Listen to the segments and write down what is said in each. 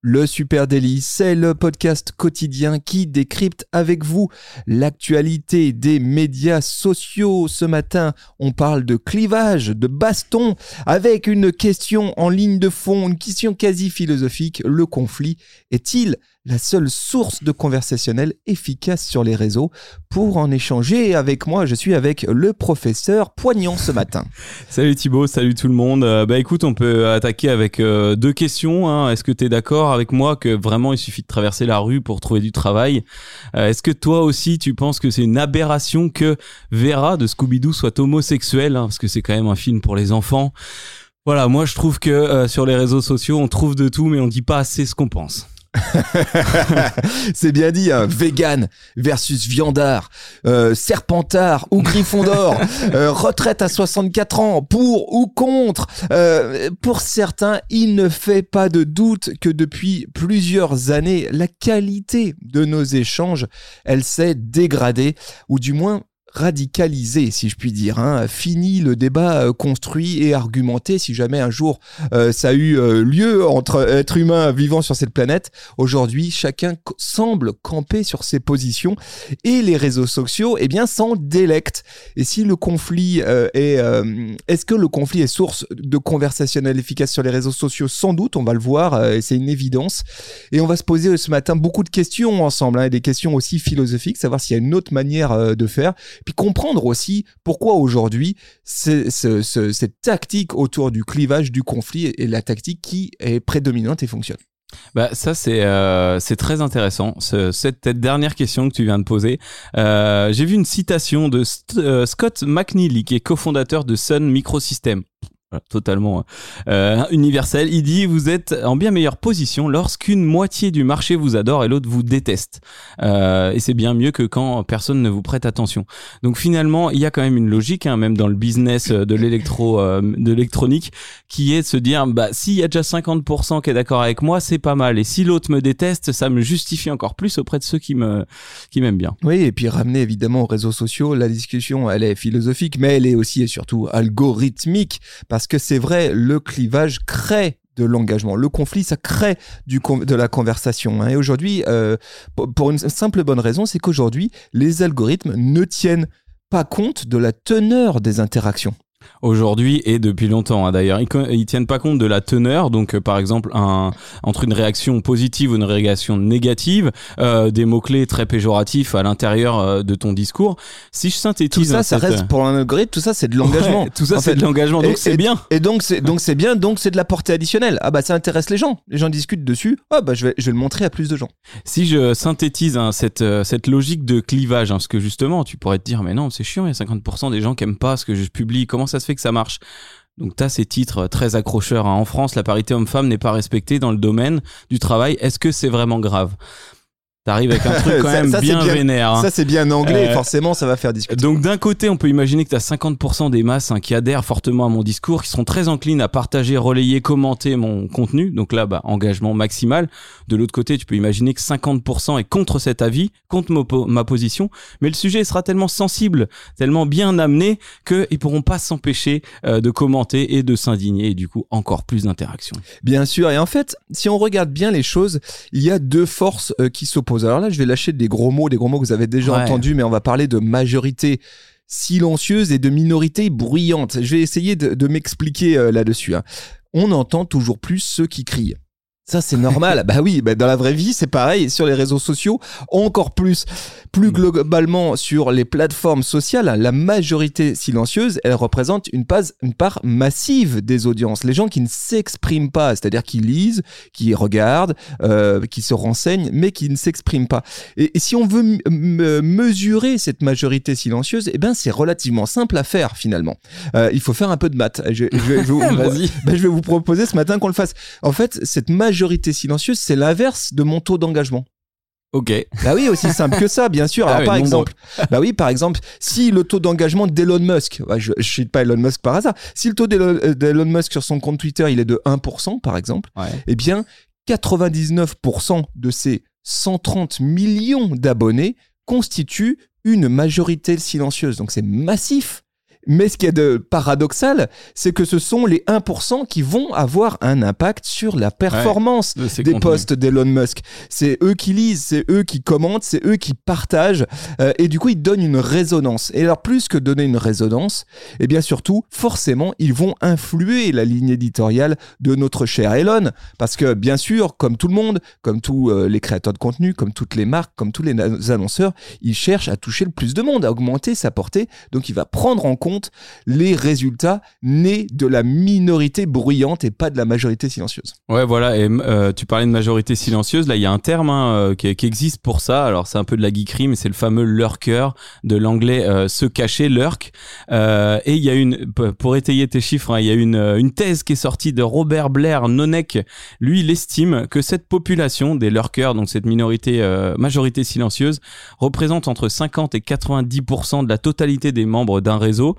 Le Super Daily, c'est le podcast quotidien qui décrypte avec vous l'actualité des médias sociaux. Ce matin, on parle de clivage, de baston, avec une question en ligne de fond, une question quasi philosophique. Le conflit est-il la seule source de conversationnel efficace sur les réseaux? Pour en échanger avec moi, je suis avec le professeur Poignant ce matin. salut Thibaut, salut tout le monde. Euh, bah écoute, on peut attaquer avec euh, deux questions. Hein. Est-ce que tu es d'accord avec moi que vraiment il suffit de traverser la rue pour trouver du travail euh, Est-ce que toi aussi tu penses que c'est une aberration que Vera de Scooby-Doo soit homosexuelle hein, Parce que c'est quand même un film pour les enfants? Voilà, moi je trouve que sur les réseaux sociaux, on trouve de tout, mais on dit pas assez ce qu'on pense. c'est bien dit, hein. vegan versus viandard, euh, serpentard ou Gryffondor, euh, retraite à 64 ans, pour ou contre. Euh, pour certains, il ne fait pas de doute que depuis plusieurs années, la qualité de nos échanges, elle s'est dégradée, ou du moins radicalisé, si je puis dire. Hein. Fini le débat euh, construit et argumenté, si jamais un jour euh, ça a eu euh, lieu entre êtres humains vivant sur cette planète. Aujourd'hui, chacun semble camper sur ses positions et les réseaux sociaux, eh bien, s'en délectent. Et si le conflit est... Est-ce que le conflit est source de conversationnel efficace sur les réseaux sociaux? Sans doute, on va le voir, et c'est une évidence. Et on va se poser ce matin beaucoup de questions ensemble, hein, des questions aussi philosophiques, savoir s'il y a une autre manière de faire puis comprendre aussi pourquoi aujourd'hui cette tactique autour du clivage, du conflit est la tactique qui est prédominante et fonctionne. Bah ça c'est euh, très intéressant cette, dernière question que tu viens de poser. Euh, j'ai vu une citation de euh, Scott McNeely qui est cofondateur de Sun Microsystems totalement euh, universel. Il dit vous êtes en bien meilleure position lorsqu'une moitié du marché vous adore et l'autre vous déteste. Euh, et c'est bien mieux que quand personne ne vous prête attention. Donc finalement, il y a quand même une logique, hein, même dans le business de l'électro, euh, de l'électronique, qui est de se dire bah s'il y a déjà 50% qui est d'accord avec moi, c'est pas mal. Et si l'autre me déteste, ça me justifie encore plus auprès de ceux qui me qui m'aiment bien. Oui, et puis ramener évidemment aux réseaux sociaux, la discussion, elle est philosophique, mais elle est aussi et surtout algorithmique que c'est vrai, le clivage crée de l'engagement. Le conflit, ça crée de la conversation. Hein. Et aujourd'hui, euh, pour une simple bonne raison, c'est qu'aujourd'hui, les algorithmes ne tiennent pas compte de la teneur des interactions aujourd'hui et depuis longtemps. Hein. D'ailleurs, ils, ils, tiennent pas compte de la teneur. Donc, euh, par exemple, un, entre une réaction positive ou une réaction négative, euh, des mots clés très péjoratifs à l'intérieur euh, de ton discours. Si je synthétise, tout ça, ça reste pour un algorithme. Tout ça, c'est de l'engagement. tout ça, c'est de l'engagement. Donc, c'est bien. Et donc, c'est donc c'est bien. Donc, c'est de la portée additionnelle. Ah bah, ça intéresse les gens. Les gens discutent dessus. Ah bah, je vais je vais le montrer à plus de gens. Si je synthétise hein, cette cette logique de clivage, hein, parce que justement, tu pourrais te dire, mais non, c'est chiant. Il y a 50% des gens qui aiment pas ce que je publie. Comment ça se fait que ça marche. Donc tu as ces titres très accrocheurs. Hein. En France, la parité homme-femme n'est pas respectée dans le domaine du travail. Est-ce que c'est vraiment grave? T'arrives avec un truc quand même bien, vénère. Hein. Ça, c'est bien anglais, euh, forcément, ça va faire discuter. Donc, d'un côté, on peut imaginer que tu as 50% des masses hein, qui adhèrent fortement à mon discours, qui seront très enclines à partager, relayer, commenter mon contenu. Donc là, bah, engagement maximal. De l'autre côté, tu peux imaginer que 50% est contre cet avis, contre ma position. Mais le sujet sera tellement sensible, tellement bien amené, qu'ils pourront pas s'empêcher euh, de commenter et de s'indigner. Et du coup, encore plus d'interactions. Bien sûr. Et en fait, si on regarde bien les choses, il y a deux forces euh, qui s'opposent alors là, je vais lâcher des gros mots, des gros mots que vous avez déjà entendus, mais on va parler de majorité silencieuse et de minorité bruyante. Je vais essayer de, m'expliquer euh, là-dessus. Hein. On entend toujours plus ceux qui crient. Ça, c'est normal. bah oui, bah dans la vraie vie, c'est pareil. Sur les réseaux sociaux, encore plus. Plus globalement, sur les plateformes sociales, la majorité silencieuse, elle représente une, une part massive des audiences. Les gens qui ne s'expriment pas, c'est-à-dire qui lisent, qui regardent, euh, qui se renseignent, mais qui ne s'expriment pas. Et, si on veut mesurer cette majorité silencieuse, eh ben, c'est relativement simple à faire finalement. Euh, il faut faire un peu de maths. Je, je, je, bah, je vais vous proposer ce matin qu'on le fasse. En fait, cette majorité majorité silencieuse, c'est l'inverse de mon taux d'engagement. Ok. Bah oui, aussi simple que ça, bien sûr. Ah Alors oui, par exemple, bah oui, par exemple, si le taux d'engagement d'Elon Musk, ouais, je, je cite pas Elon Musk par hasard, si le taux d'Elon euh, d'Elon Musk sur son compte Twitter, il est de 1%, par exemple, Ouais. eh bien, 99% de ces 130 millions d'abonnés constituent une majorité silencieuse. Donc c'est massif. Mais ce qui est de paradoxal, c'est que ce sont les 1% qui vont avoir un impact sur la performance des contenus. posts d'Elon Musk. C'est eux qui lisent, c'est eux qui commentent, c'est eux qui partagent, euh, et du coup ils donnent une résonance. Et alors plus que donner une résonance, et bien surtout, forcément, ils vont influer la ligne éditoriale de notre cher Elon, parce que bien sûr, comme tout le monde, comme tous euh, les créateurs de contenu, comme toutes les marques, comme tous les annonceurs, il cherche à toucher le plus de monde, à augmenter sa portée. Donc il va prendre en compte les résultats nés de la minorité bruyante et pas de la majorité silencieuse. Ouais, voilà. Et euh, tu parlais de majorité silencieuse. Là, il y a un terme hein, euh, qui, existe pour ça. Alors, c'est un peu de la geekerie, mais c'est le fameux lurker de l'anglais euh, se cacher, lurk. Et il y a une, pour étayer tes chiffres, hein, il y a une, une thèse qui est sortie de Robert Blair Nonek. Lui, il estime que cette population des lurkers, donc cette minorité, majorité silencieuse, représente entre 50 et 90% de la totalité des membres d'un réseau.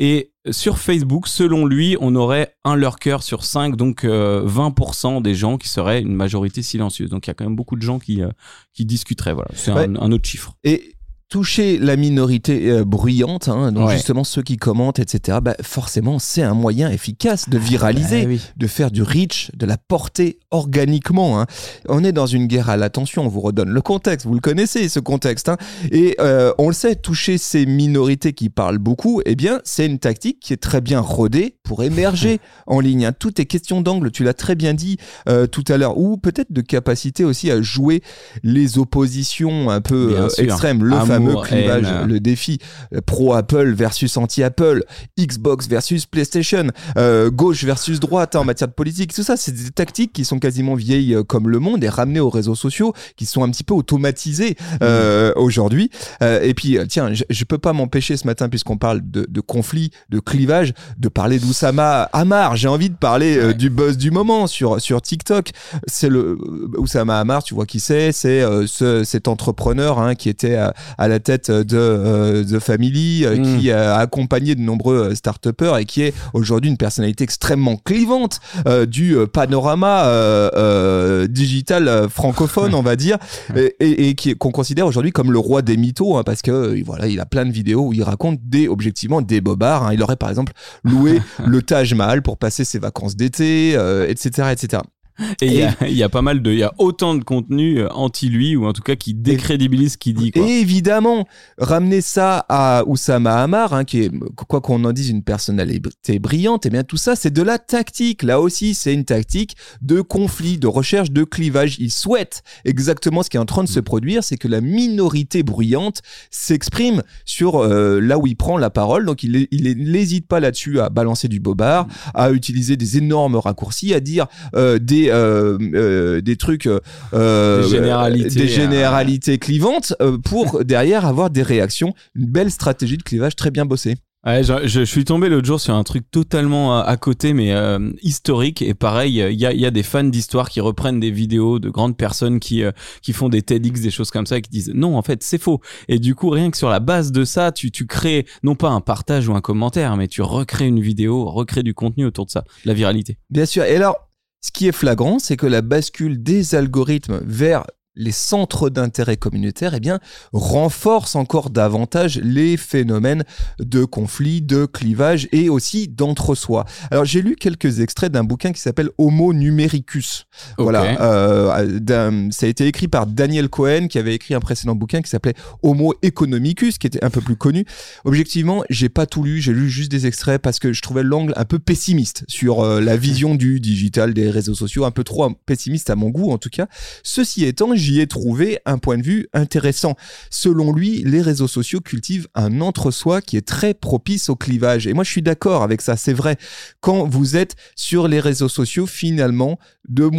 Et sur Facebook, selon lui, on aurait un lurker sur 5, donc euh, 20% des gens qui seraient une majorité silencieuse. Donc il y a quand même beaucoup de gens qui, euh, qui discuteraient. Voilà, c'est Ouais. un, un autre chiffre. Et toucher la minorité euh, bruyante, hein, donc Ouais. justement ceux qui commentent, etc., bah, forcément, c'est un moyen efficace de viraliser, Ah oui. de faire du reach, de la porter organiquement. hein. On est dans une guerre à l'attention, on vous redonne le contexte, vous le connaissez ce contexte. hein. Et euh, on le sait, toucher ces minorités qui parlent beaucoup, eh bien, c'est une tactique qui est très bien rodée pour émerger en ligne. Tout est question d'angle, tu l'as très bien dit euh, tout à l'heure, ou peut-être de capacité aussi à jouer les oppositions un peu extrêmes, le Amour, fameux clivage, haine. le défi euh, pro Apple versus anti Apple, Xbox versus PlayStation, euh, gauche versus droite hein, en matière de politique, tout ça, c'est des tactiques qui sont quasiment vieilles euh, comme le monde et ramenées aux réseaux sociaux, qui sont un petit peu automatisées euh, aujourd'hui. Euh, et puis, tiens, je, je peux pas m'empêcher ce matin, puisqu'on parle de, de conflit, de clivage, de parler d'Oussama Hamar. J'ai envie de parler Ouais. du buzz du moment sur sur TikTok. C'est le Oussama Hamar, tu vois qui c'est? C'est ce, cet entrepreneur hein, qui était à, à la tête de euh, The Family, euh, Mm. qui a accompagné de nombreux euh, start-upers et qui est aujourd'hui une personnalité extrêmement clivante euh, du euh, panorama euh, euh, digital euh, francophone, on va dire, et, et- et qui est- qu'on considère aujourd'hui comme le roi des mythos, hein, parce que euh, voilà, il a plein de vidéos où il raconte des objectivement des bobards. hein. Il aurait par exemple loué le Taj Mahal pour passer ses vacances d'été, euh, etc., etc. Et il y, a- il y a pas mal de, il y a autant de contenu euh, anti lui ou en tout cas qui décrédibilise ce qu'il dit. Quoi. Et évidemment, ramener ça à Oussama Hamar, hein, qui est, quoi qu'on en dise, une personnalité brillante, et bien tout ça, c'est de la tactique. Là aussi, c'est une tactique de conflit, de recherche de clivage. Il souhaite exactement ce qui est en train de se produire, c'est que la minorité bruyante s'exprime sur euh, là où il prend la parole. Donc, il il n'hésite pas là-dessus à balancer du bobard, à utiliser des énormes raccourcis, à dire euh, des euh, euh, des trucs, euh, Des généralités, des euh, généralités clivantes pour derrière avoir des réactions. Une belle stratégie de clivage très bien bossée. Ouais, je, suis tombé l'autre jour sur un truc totalement à, à côté, mais euh, historique. Et pareil, il y a, y a des fans d'histoire qui reprennent des vidéos de grandes personnes qui euh, qui font des TEDx, des choses comme ça, et qui disent non, en fait, c'est faux. Et du coup, rien que sur la base de ça, tu tu crées non pas un partage ou un commentaire, mais tu recrées une vidéo, recrées du contenu autour de ça, la viralité. Bien sûr. Et alors, ce qui est flagrant, c'est que la bascule des algorithmes vers les centres d'intérêt communautaire, eh bien, renforce encore davantage les phénomènes de conflit, de clivage et aussi d'entre-soi. Alors, j'ai lu quelques extraits d'un bouquin qui s'appelle Homo numericus. Voilà, euh, ça a été écrit par Daniel Cohen qui avait écrit un précédent bouquin qui s'appelait Homo economicus, qui était un peu plus connu. Objectivement, j'ai pas tout lu, j'ai lu juste des extraits parce que je trouvais l'angle un peu pessimiste sur euh, la vision du digital, des réseaux sociaux, un peu trop pessimiste à mon goût en tout cas. Ceci étant, j'y ai trouvé un point de vue intéressant. Selon lui, les réseaux sociaux cultivent un entre-soi qui est très propice au clivage. Et moi, je suis d'accord avec ça, c'est vrai. Quand vous êtes sur les réseaux sociaux, finalement, de,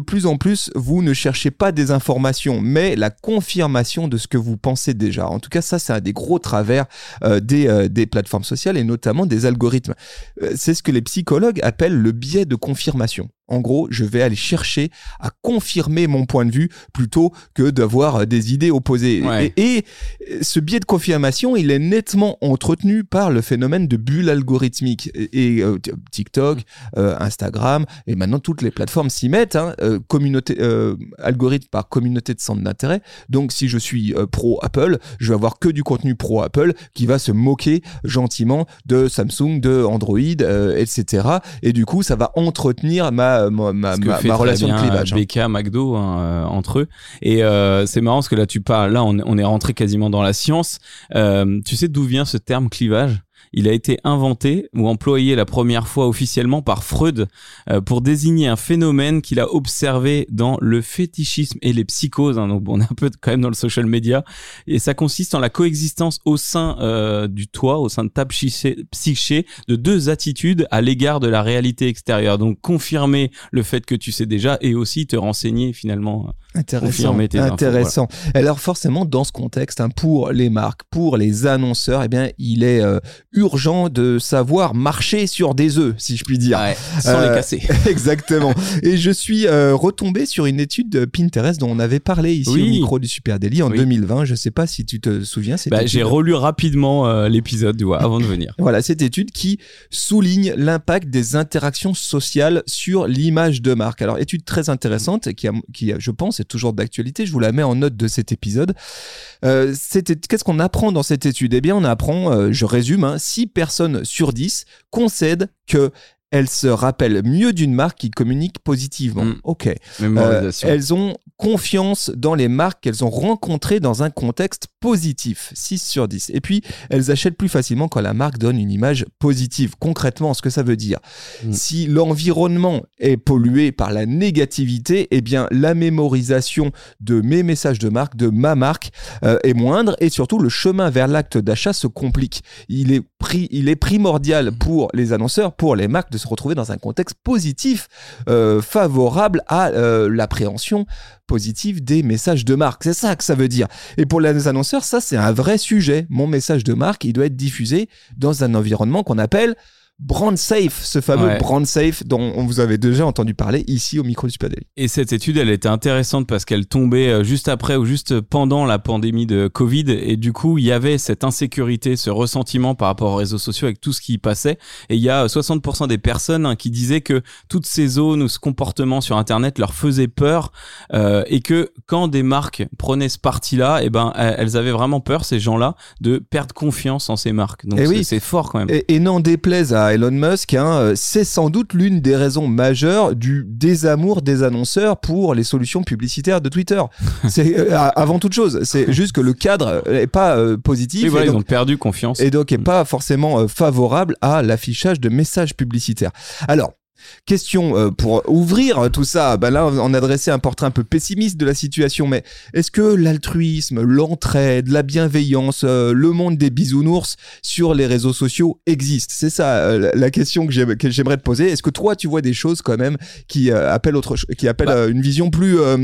plus- en plus, vous ne cherchez pas des informations, mais la confirmation de ce que vous pensez déjà. En tout cas, ça, c'est un des gros travers euh, des, euh, des plateformes sociales et notamment des algorithmes. Euh, c'est ce que les psychologues appellent le biais de confirmation. En gros, je vais aller chercher à confirmer mon point de vue plutôt que d'avoir des idées opposées. Ouais. Et, et ce biais de confirmation, il est nettement entretenu par le phénomène de bulle algorithmique. Et, et, euh, TikTok, euh, Instagram, et maintenant toutes les plateformes s'y mettent, hein, euh, communauté, euh, algorithme par communauté de centre d'intérêt. Donc si je suis euh, pro Apple, je vais avoir que du contenu pro Apple qui va se moquer gentiment de Samsung, de Android, euh, etc. Et du coup, ça va entretenir ma, ma, ma, relation de clivage. BK, McDo hein, euh, entre eux. Et euh, c'est marrant parce que là tu parles, là on, on est rentré quasiment dans la science. Euh, tu sais d'où vient ce terme clivage? Il a été inventé ou employé la première fois officiellement par Freud euh, pour désigner un phénomène qu'il a observé dans le fétichisme et les psychoses. hein. donc bon, on est un peu quand même dans le social media. Et ça consiste en la coexistence au sein euh, du toi, au sein de ta psyché, de deux attitudes à l'égard de la réalité extérieure. Donc confirmer le fait que tu sais déjà et aussi te renseigner finalement. Intéressant. confirmer tes infos, Intéressant. Alors forcément, dans ce contexte, hein, pour les marques, pour les annonceurs, eh bien, il est euh, urgent de savoir marcher sur des œufs, si je puis dire. Ouais, sans Euh, les casser. Exactement. Et je suis euh, retombé sur une étude de Pinterest dont on avait parlé ici Oui. au micro du Super Daily en Oui. 2020. Je sais pas si tu te souviens. Bah, j'ai relu rapidement euh, l'épisode avant de venir. Voilà, cette étude qui souligne l'impact des interactions sociales sur l'image de marque. Alors, étude très intéressante qui, a- qui a- je pense, est toujours d'actualité. Je vous la mets en note de cet épisode. Euh, Qu'est-ce qu'on apprend dans cette étude? Eh bien, on apprend, euh, je résume, 6 personnes sur 10 concèdent que elles se rappellent mieux d'une marque qui communique positivement. Mm. Ok. Euh, elles ont confiance dans les marques qu'elles ont rencontrées dans un contexte positif, 6 sur 10. Et puis, elles achètent plus facilement quand la marque donne une image positive. Concrètement, ce que ça veut dire. Mm. Si l'environnement est pollué par la négativité, eh bien, la mémorisation de mes messages de marque, de ma marque, euh, est moindre et surtout le chemin vers l'acte d'achat se complique. Il est, pri- il est primordial pour les annonceurs, pour les marques de se retrouver dans un contexte positif, euh, favorable à euh, l'appréhension positive des messages de marque. C'est ça que ça veut dire. Et pour les annonceurs, ça c'est un vrai sujet. Mon message de marque, il doit être diffusé dans un environnement qu'on appelle brand safe, ce fameux Ouais. brand safe dont on vous avait déjà entendu parler ici au micro du Super Daily. Et cette étude, elle était intéressante parce qu'elle tombait euh, juste après ou juste pendant la pandémie de Covid. Et du coup, il y avait cette insécurité, ce ressentiment par rapport aux réseaux sociaux avec tout ce qui y passait. Et il y a 60% des personnes hein, qui disaient que toutes ces zones ou ce comportement sur Internet leur faisait peur. euh, et que quand des marques prenaient ce parti-là, eh ben, elles avaient vraiment peur, ces gens-là, de perdre confiance en ces marques. Donc Eh c'est oui. c'est fort quand même. Et, et n'en déplaise à Elon Musk, hein, euh, c'est sans doute l'une des raisons majeures du désamour des annonceurs pour les solutions publicitaires de Twitter. C'est euh, avant toute chose, c'est juste que le cadre est pas euh, positif Oui, voilà, et, ils donc, ont perdu confiance. et donc est pas forcément favorable à l'affichage de messages publicitaires. Alors. Question euh, pour ouvrir tout ça. Ben là, on a dressé un portrait un peu pessimiste de la situation, mais est-ce que l'altruisme, l'entraide, la bienveillance, euh, le monde des bisounours sur les réseaux sociaux existe C'est ça euh, la- question que j'aime- que j'aimerais te poser. Est-ce que toi, tu vois des choses quand même qui appellent autre, qui appellent Bah. une vision plus euh,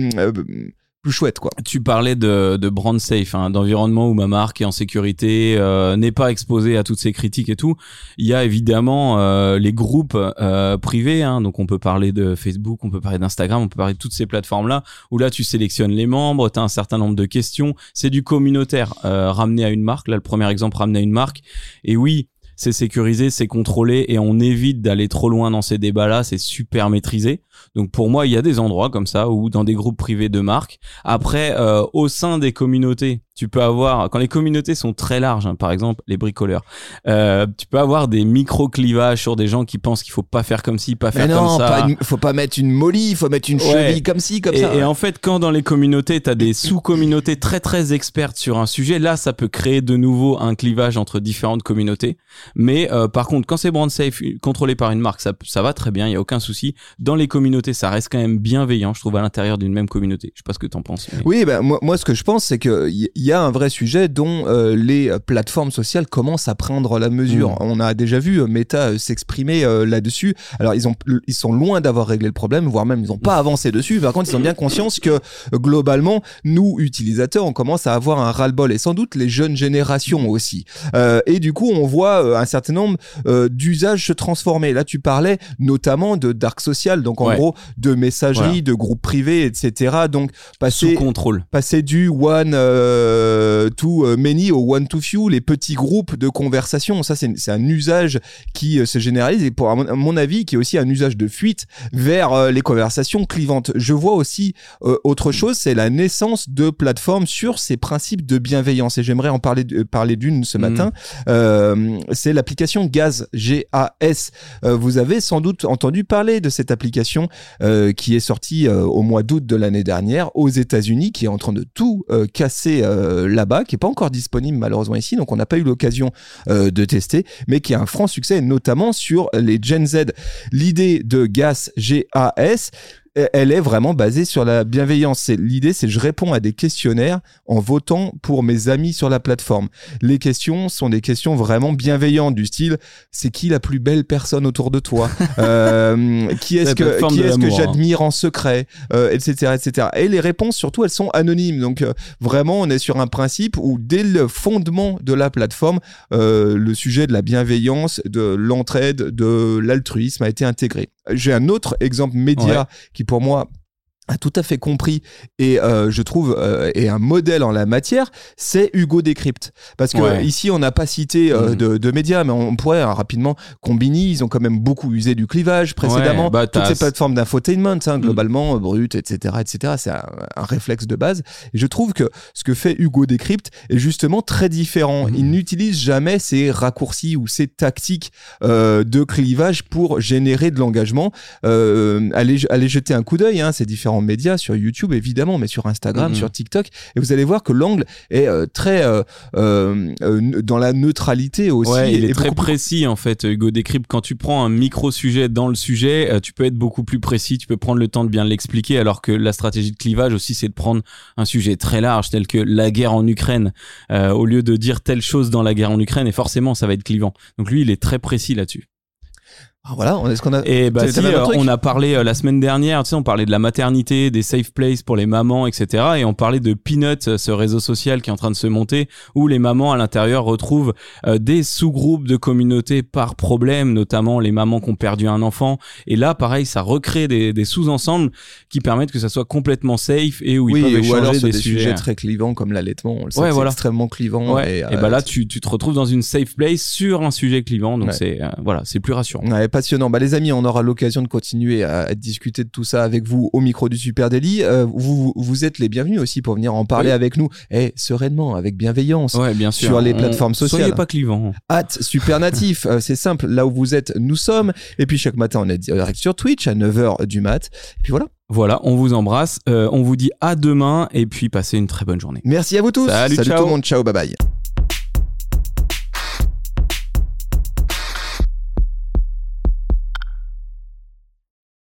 plus chouette, quoi Tu parlais de, de brand safe, hein, d'environnement où ma marque est en sécurité, euh, n'est pas exposée à toutes ces critiques et tout. Il y a évidemment euh, les groupes euh, privés, hein, donc on peut parler de Facebook, on peut parler d'Instagram, on peut parler de toutes ces plateformes-là, où là tu sélectionnes les membres, tu as un certain nombre de questions, c'est du communautaire euh, ramené à une marque. Là, le premier exemple ramené à une marque. Et oui, c'est sécurisé, c'est contrôlé et on évite d'aller trop loin dans ces débats-là, c'est super maîtrisé. Donc pour moi, il y a des endroits comme ça ou dans des groupes privés de marques. Après, euh, au sein des communautés, tu peux avoir, quand les communautés sont très larges, hein, par exemple les bricoleurs, euh, tu peux avoir des micro-clivages sur des gens qui pensent qu'il faut pas faire comme ci, pas Mais faire non, comme ça. pas une- faut pas mettre une molly, il faut mettre une Ouais. cheville comme ci, comme et, ça. et en fait, quand dans les communautés, tu as des sous-communautés très très expertes sur un sujet, là, ça peut créer de nouveau un clivage entre différentes communautés. Mais euh, par contre, quand c'est brand safe, contrôlé par une marque, ça, ça va très bien, il y a aucun souci. Dans les communautés, ça reste quand même bienveillant, je trouve, à l'intérieur d'une même communauté. Je sais pas ce que t'en penses. mais- Oui, ben moi, moi, ce que je pense, c'est que y, y a un vrai sujet dont euh, les plateformes sociales commencent à prendre la mesure. Mm. On a déjà vu euh, Meta euh, s'exprimer euh, là-dessus. Alors ils ont ils sont loin d'avoir réglé le problème, voire même ils n'ont pas avancé dessus. Par contre, ils ont bien conscience que globalement, nous utilisateurs, on commence à avoir un ras-le-bol et sans doute les jeunes générations aussi. Euh, et du coup, on voit un certain nombre d'usages se transformer. Là, tu parlais notamment de dark social, donc en Ouais. gros de messagerie, Voilà. de groupes privés, etc. Donc Sous passer contrôle. passer du one euh, to euh, many au one to few, les petits groupes de conversation. Ça, c'est un usage qui euh, se généralise et pour à mon, à mon avis, qui est aussi un usage de fuite vers euh, les conversations clivantes. Je vois aussi euh, autre chose, c'est la naissance de plateformes sur ces principes de bienveillance. Et j'aimerais en parler, d'une ce Mhm. matin. Euh, c'est l'application Gaz, G-A-S. Euh, vous avez sans doute entendu parler de cette application euh, qui est sortie euh, au mois d'août de l'année dernière aux États-Unis, qui est en train de tout euh, casser euh, là-bas, qui est pas encore disponible malheureusement ici, donc on n'a pas eu l'occasion euh, de tester, mais qui a un franc succès, notamment sur les Gen Z. L'idée de GAS, G-A-S, elle est vraiment basée sur la bienveillance. L'idée, c'est je réponds à des questionnaires en votant pour mes amis sur la plateforme. Les questions sont des questions vraiment bienveillantes du style c'est qui la plus belle personne autour de toi Euh, Qui est-ce que qui est-ce que hein. j'admire en secret euh, etc etc. Et les réponses surtout elles sont anonymes. Donc euh, vraiment on est sur un principe où dès le fondement de la plateforme euh, le sujet de la bienveillance, de l'entraide, de l'altruisme a été intégré. J'ai un autre exemple média Ouais. qui pour moi a tout à fait compris et euh, je trouve euh, est un modèle en la matière, c'est Hugo Décrypte. Parce que Ouais. ici on n'a pas cité euh, Mhm. de, de médias, mais on pourrait hein, rapidement Combini, ils ont quand même beaucoup usé du clivage précédemment. Ouais, bah, Toutes ces plateformes d'infotainment, hein, Mhm. globalement, euh, brut, etc., etc. C'est un, un réflexe de base. Et je trouve que ce que fait Hugo Décrypte est justement très différent. Mhm. Il n'utilise jamais ces raccourcis ou ces tactiques de clivage pour générer de l'engagement. Allez, allez jeter un coup d'œil, hein, ces différents médias sur YouTube évidemment, mais sur Instagram, Mhm. sur TikTok, et vous allez voir que l'angle est euh, très euh, euh, dans la neutralité aussi. Ouais, il est très beaucoup précis en fait, Hugo Décrypte. Quand tu prends un micro sujet dans le sujet, tu peux être beaucoup plus précis, tu peux prendre le temps de bien l'expliquer, alors que la stratégie de clivage aussi, c'est de prendre un sujet très large tel que la guerre en Ukraine, au lieu de dire telle chose dans la guerre en Ukraine, et forcément ça va être clivant. Donc lui, il est très précis là-dessus. Ah, Voilà, on est ce qu'on a. Et bah T'avais- si, euh, on a parlé euh, la semaine dernière, tu sais, on parlait de la maternité, des safe places pour les mamans, etc. Et on parlait de Peanut, euh, ce réseau social qui est en train de se monter, où les mamans à l'intérieur retrouvent euh, des sous-groupes de communautés par problème, notamment les mamans qui ont perdu un enfant. Et là, pareil, ça recrée des, des sous-ensembles qui permettent que ça soit complètement safe et où ils oui, peuvent ou échanger alors sur des, des sujets sujets. très clivants comme l'allaitement. On le sait Ouais, voilà. extrêmement clivant. Ouais. Et, Et, euh, bah là, tu, tu te retrouves dans une safe place sur un sujet clivant, donc Ouais. c'est euh, voilà, c'est plus rassurant. Passionnant. Bah, les amis, on aura l'occasion de continuer à, à discuter de tout ça avec vous au micro du Super. Euh, vous, vous êtes les bienvenus aussi pour venir en parler Oui. avec nous, et sereinement, avec bienveillance. Ouais, bien sûr. Sur les On- plateformes sociales. Soyez pas clivant. Hâte Super Natif, euh, c'est simple, là où vous êtes, nous sommes. Et puis chaque matin, on est direct sur Twitch à 9h du mat. Et puis voilà. Voilà, on vous embrasse. Euh, on vous dit à demain et puis passez une très bonne journée. Merci à vous tous. Salut, Salut ciao. tout le monde. Ciao, bye bye.